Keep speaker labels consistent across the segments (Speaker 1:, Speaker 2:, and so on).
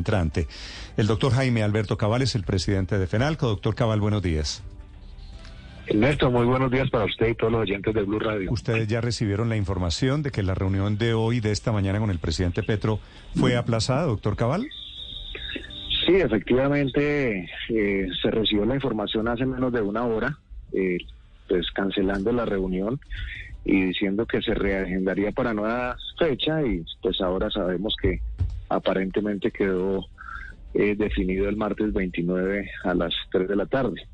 Speaker 1: Entrante. El doctor Jaime Alberto Cabal es el presidente de FENALCO. Doctor Cabal, buenos días.
Speaker 2: Ernesto, muy buenos días para usted y todos los oyentes de Blue Radio.
Speaker 1: Ustedes ya recibieron la información de que la reunión de hoy, de esta mañana con el presidente Petro, fue aplazada, doctor Cabal.
Speaker 2: Sí, efectivamente eh, se recibió la información hace menos de una hora, eh, pues cancelando la reunión y diciendo que se reagendaría para nueva fecha y pues ahora sabemos que aparentemente quedó eh, definido el martes 29 a las 3 de la tarde.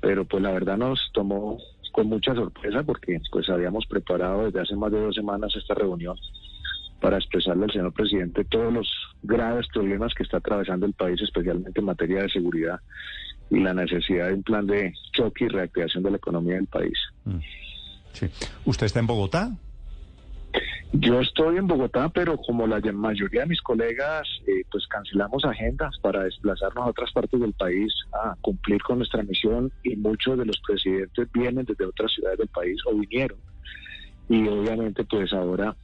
Speaker 2: Pero pues la verdad nos tomó con mucha sorpresa porque pues habíamos preparado desde hace más de dos semanas esta reunión para expresarle al señor presidente todos los graves problemas que está atravesando el país, especialmente en materia de seguridad y la necesidad de un plan de choque y reactivación de la economía del país.
Speaker 1: Mm. Sí. ¿Usted está en Bogotá?
Speaker 2: Yo estoy en Bogotá, pero como la mayoría de mis colegas, eh, pues cancelamos agendas para desplazarnos a otras partes del país a cumplir con nuestra misión y muchos de los presidentes vienen desde otras ciudades del país o vinieron. Y obviamente pues ahora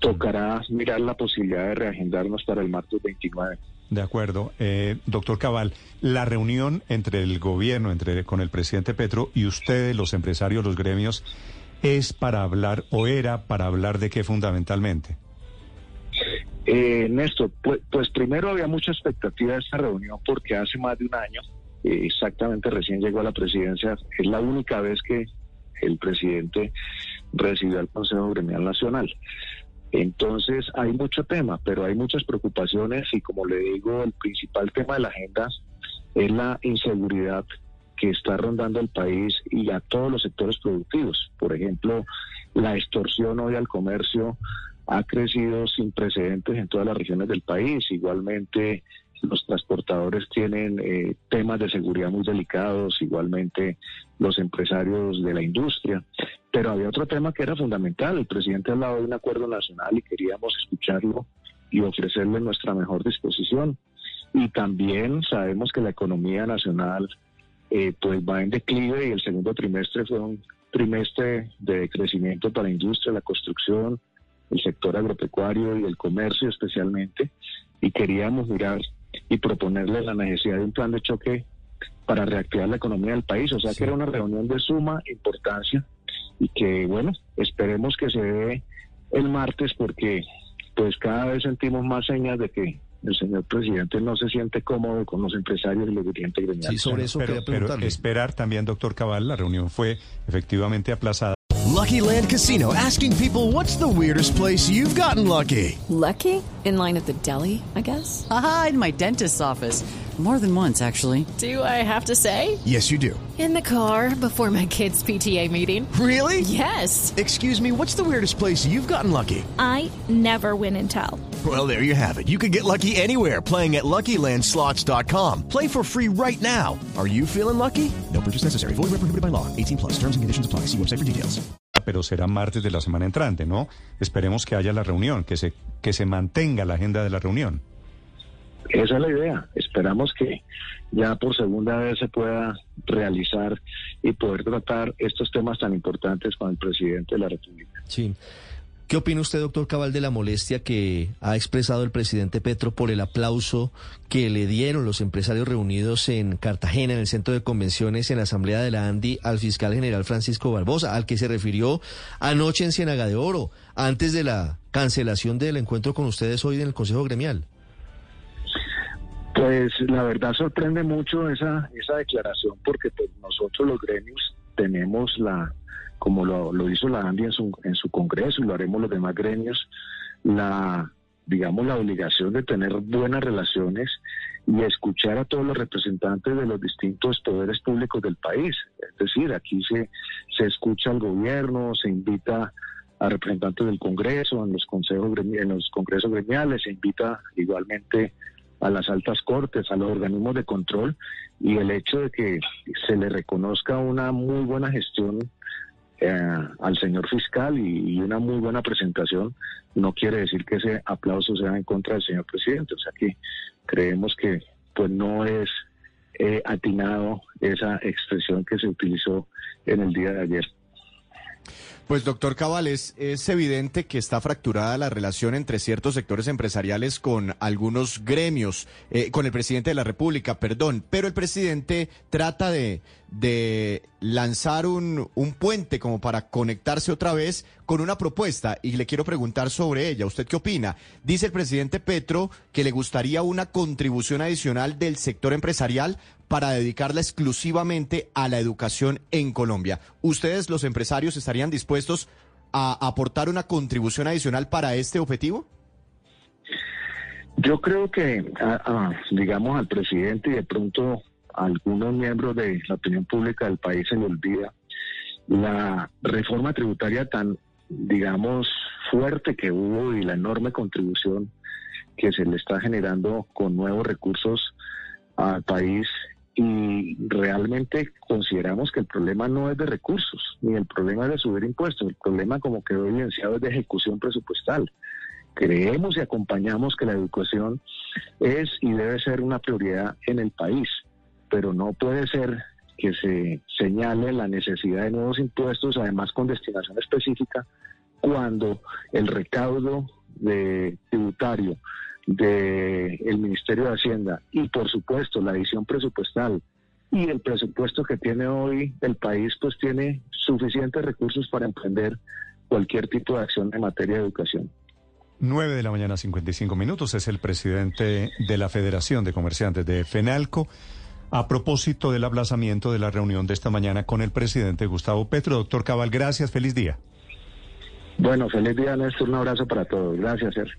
Speaker 2: tocará mirar la posibilidad de reagendarnos para el martes 29.
Speaker 1: De acuerdo. Eh, doctor Cabal, la reunión entre el gobierno, entre con el presidente Petro y ustedes, los empresarios, los gremios, es para hablar o era para hablar de qué fundamentalmente?
Speaker 2: Eh, Néstor, pues, pues, primero había mucha expectativa de esta reunión porque hace más de un año, eh, exactamente recién llegó a la presidencia, es la única vez que el presidente recibió al Consejo Gremial Nacional. Entonces hay mucho tema, pero hay muchas preocupaciones y como le digo, el principal tema de la agenda es la inseguridad que está rondando el país y a todos los sectores productivos. Por ejemplo, la extorsión hoy al comercio ha crecido sin precedentes en todas las regiones del país. Igualmente, los transportadores tienen eh, temas de seguridad muy delicados, igualmente los empresarios de la industria. Pero había otro tema que era fundamental. El presidente ha hablado de un acuerdo nacional y queríamos escucharlo y ofrecerle nuestra mejor disposición. Y también sabemos que la economía nacional eh, pues va en declive y el segundo trimestre fue un trimestre de crecimiento para la industria, la construcción, el sector agropecuario y el comercio especialmente. Y queríamos mirar y proponerle la necesidad de un plan de choque para reactivar la economía del país. O sea que era una reunión de suma importancia y que bueno, esperemos que se dé el martes porque pues cada vez sentimos más señas de que el señor presidente no se siente cómodo con los empresarios y los dirigentes gremiales.
Speaker 1: Sí, sobre eso pero, pero esperar también, doctor Cabal, la reunión fue efectivamente aplazada.
Speaker 3: Lucky Land Casino, asking people what's the weirdest place you've gotten lucky.
Speaker 4: Lucky? In line at the deli, I guess?
Speaker 5: Aha, in my dentist's office. More than once, actually.
Speaker 4: Do I have to say?
Speaker 3: Yes, you do.
Speaker 4: In the car before my kids' PTA meeting.
Speaker 3: Really?
Speaker 4: Yes.
Speaker 3: Excuse me, what's the weirdest place you've gotten lucky?
Speaker 6: I never win and tell.
Speaker 3: Well, there you have it. You can get lucky anywhere playing at LuckyLandSlots.com. Play for free right now. Are you feeling lucky? No purchase necessary. Void where prohibited by law. 18 plus. Terms and conditions apply. See website for details.
Speaker 1: Pero será martes de la semana entrante, ¿no? Esperemos que haya la reunión, que se, que se mantenga la agenda de la reunión.
Speaker 2: Esa es la idea. Esperamos que ya por segunda vez se pueda realizar y poder tratar estos temas tan importantes con el presidente de la República.
Speaker 7: Sí. ¿Qué opina usted, doctor Cabal, de la molestia que ha expresado el presidente Petro por el aplauso que le dieron los empresarios reunidos en Cartagena, en el centro de convenciones, en la Asamblea de la ANDI, al fiscal general Francisco Barbosa, al que se refirió anoche en Ciénaga de Oro, antes de la cancelación del encuentro con ustedes hoy en el Consejo Gremial?
Speaker 2: Pues la verdad sorprende mucho esa, esa declaración porque pues, nosotros los gremios tenemos la, como lo, hizo la ANDI en su, en su congreso y lo haremos los demás gremios, la, digamos, la obligación de tener buenas relaciones y escuchar a todos los representantes de los distintos poderes públicos del país. Es decir, aquí se, se escucha al gobierno, se invita a representantes del Congreso, en los consejos en los congresos gremiales, se invita igualmente a las altas cortes, a los organismos de control y el hecho de que se le reconozca una muy buena gestión eh, al señor fiscal y, una muy buena presentación no quiere decir que ese aplauso sea en contra del señor presidente. O sea que creemos que pues no es eh, atinado esa expresión que se utilizó en el día de ayer.
Speaker 8: Pues doctor Cabales, es evidente que está fracturada la relación entre ciertos sectores empresariales con algunos gremios, eh, con el presidente de la República, perdón, pero el presidente trata de, de lanzar un, un puente como para conectarse otra vez con una propuesta y le quiero preguntar sobre ella. ¿Usted qué opina? Dice el presidente Petro que le gustaría una contribución adicional del sector empresarial para dedicarla exclusivamente a la educación en Colombia. ¿Ustedes, los empresarios, estarían dispuestos a aportar una contribución adicional para este objetivo?
Speaker 2: Yo creo que, digamos, al presidente y de pronto a algunos miembros de la opinión pública del país se le olvida la reforma tributaria tan, digamos, fuerte que hubo y la enorme contribución que se le está generando con nuevos recursos al país y realmente consideramos que el problema no es de recursos, ni el problema es de subir impuestos, el problema como quedó evidenciado es de ejecución presupuestal. Creemos y acompañamos que la educación es y debe ser una prioridad en el país, pero no puede ser que se señale la necesidad de nuevos impuestos, además con destinación específica, cuando el recaudo de tributario del Ministerio de Hacienda y por supuesto la edición presupuestal y el presupuesto que tiene hoy el país pues tiene suficientes recursos para emprender cualquier tipo de acción en materia de educación.
Speaker 1: 9 de la mañana, 55 minutos, es el presidente de la Federación de Comerciantes de FENALCO. A propósito del aplazamiento de la reunión de esta mañana con el presidente Gustavo Petro. Doctor Cabal, gracias, feliz día.
Speaker 2: Bueno, feliz día, Néstor, un abrazo para todos. Gracias, Sergio.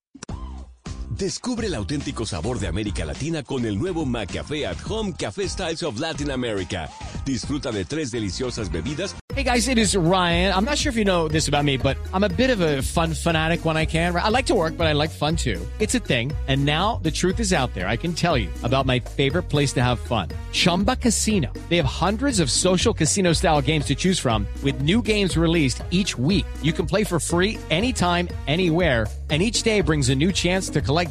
Speaker 9: Descubre el auténtico sabor de América Latina con el nuevo McCafé at Home Café Styles of Latin America. Disfruta de tres deliciosas bebidas.
Speaker 10: Hey guys, it is Ryan. I'm not sure if you know this about me, but I'm a bit of a fun fanatic when I can. I like to work, but I like fun too. It's a thing. And now the truth is out there. I can tell you about my favorite place to have fun. Chumba Casino. They have hundreds of social casino style games to choose from with new games released each week. You can play for free anytime, anywhere and each day brings a new chance to collect